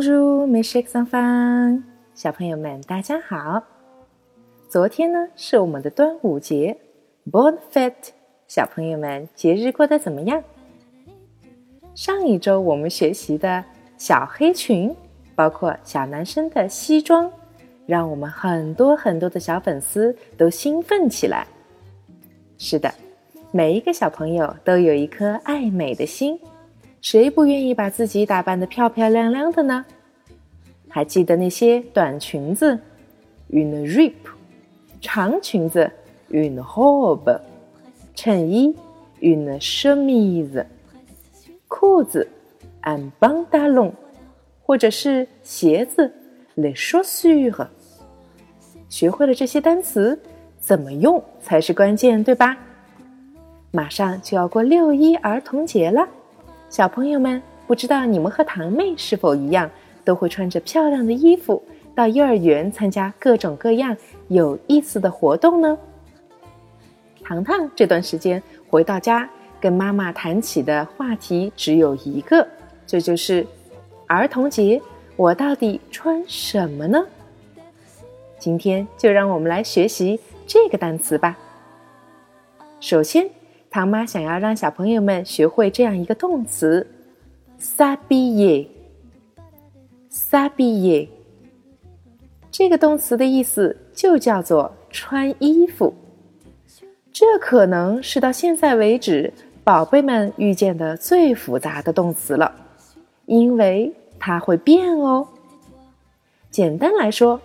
是桑芳，小朋友们大家好。昨天呢是我们的端午节，Bon Fête，小朋友们节日过得怎么样？上一周我们学习的小黑裙，包括小男生的西装，让我们很多很多的小粉丝都兴奋起来。是的，每一个小朋友都有一颗爱美的心，谁不愿意把自己打扮得漂漂亮亮的呢？还记得那些短裙子，une robe；长裙子，une robe；衬衣，une chemise；裤子，un pantalon；或者是鞋子，les chaussures。学会了这些单词，怎么用才是关键，对吧？马上就要过六一儿童节了，小朋友们，不知道你们和堂妹是否一样？都会穿着漂亮的衣服到幼儿园参加各种各样有意思的活动呢。糖糖这段时间回到家，跟妈妈谈起的话题只有一个，这就是儿童节，我到底穿什么呢？今天就让我们来学习这个单词吧。首先，唐妈想要让小朋友们学会这样一个动词 s a b i 撒毕耶，这个动词的意思就叫做穿衣服。这可能是到现在为止宝贝们遇见的最复杂的动词了，因为它会变哦。简单来说，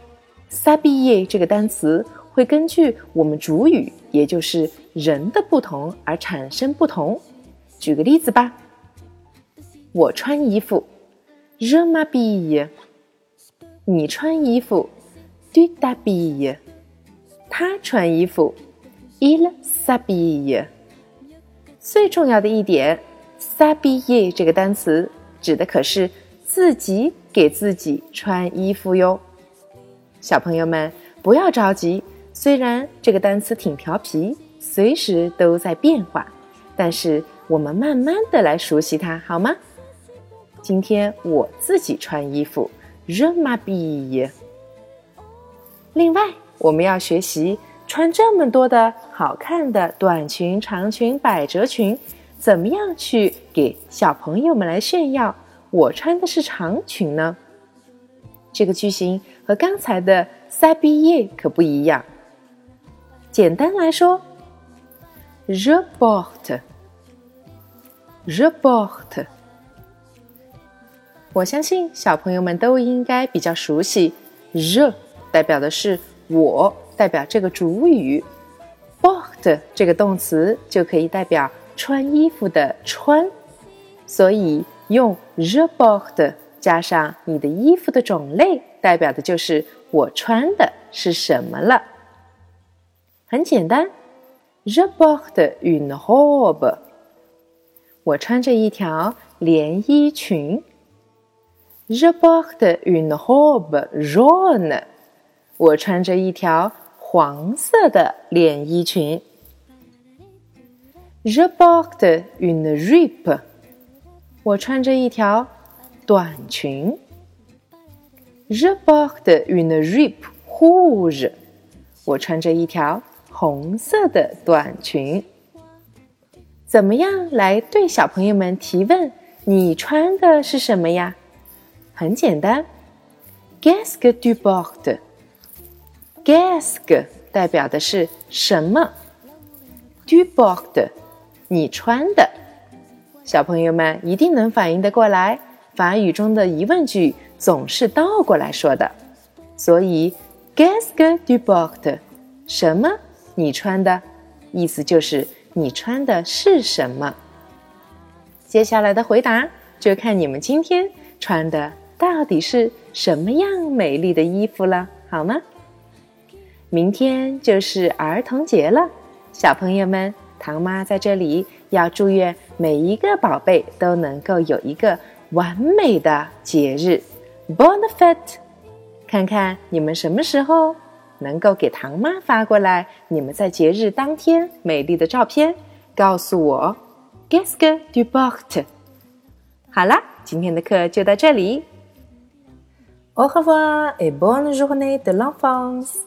撒毕耶这个单词会根据我们主语，也就是人的不同而产生不同。举个例子吧，我穿衣服。热玛比，你穿衣服，d 达比，他穿衣服，il 萨比。最重要的一点，萨比耶这个单词指的可是自己给自己穿衣服哟。小朋友们不要着急，虽然这个单词挺调皮，随时都在变化，但是我们慢慢的来熟悉它，好吗？今天我自己穿衣服，热玛比。另外，我们要学习穿这么多的好看的短裙、长裙、百褶裙，怎么样去给小朋友们来炫耀？我穿的是长裙呢。这个句型和刚才的塞毕业可不一样。简单来说，je porte，je porte。我相信小朋友们都应该比较熟悉，je 代表的是我，代表这个主语，porte 这个动词就可以代表穿衣服的穿，所以用 je porte 加上你的衣服的种类，代表的就是我穿的是什么了。很简单，je porte une robe，我穿着一条连衣裙。Je porte une robe jaune。我穿着一条黄色的连衣裙。Je porte une jupe。我穿着一条短裙。Je porte une jupe rouge。我穿着一条红色的短裙。怎么样来对小朋友们提问？你穿的是什么呀？很简单，Qu'est-ce que tu portes？Qu'est-ce que 代表的是什么？Tu portes，你穿的。小朋友们一定能反应得过来，法语中的疑问句总是倒过来说的，所以 Qu'est-ce que tu portes？什么？你穿的？意思就是你穿的是什么？接下来的回答就看你们今天穿的。到底是什么样美丽的衣服了，好吗？明天就是儿童节了，小朋友们，唐妈在这里要祝愿每一个宝贝都能够有一个完美的节日，Bon Fête！看看你们什么时候能够给唐妈发过来你们在节日当天美丽的照片，告诉我，Qu'est-ce que tu portes？好啦，今天的课就到这里。Au revoir et bonne journée de l'enfance.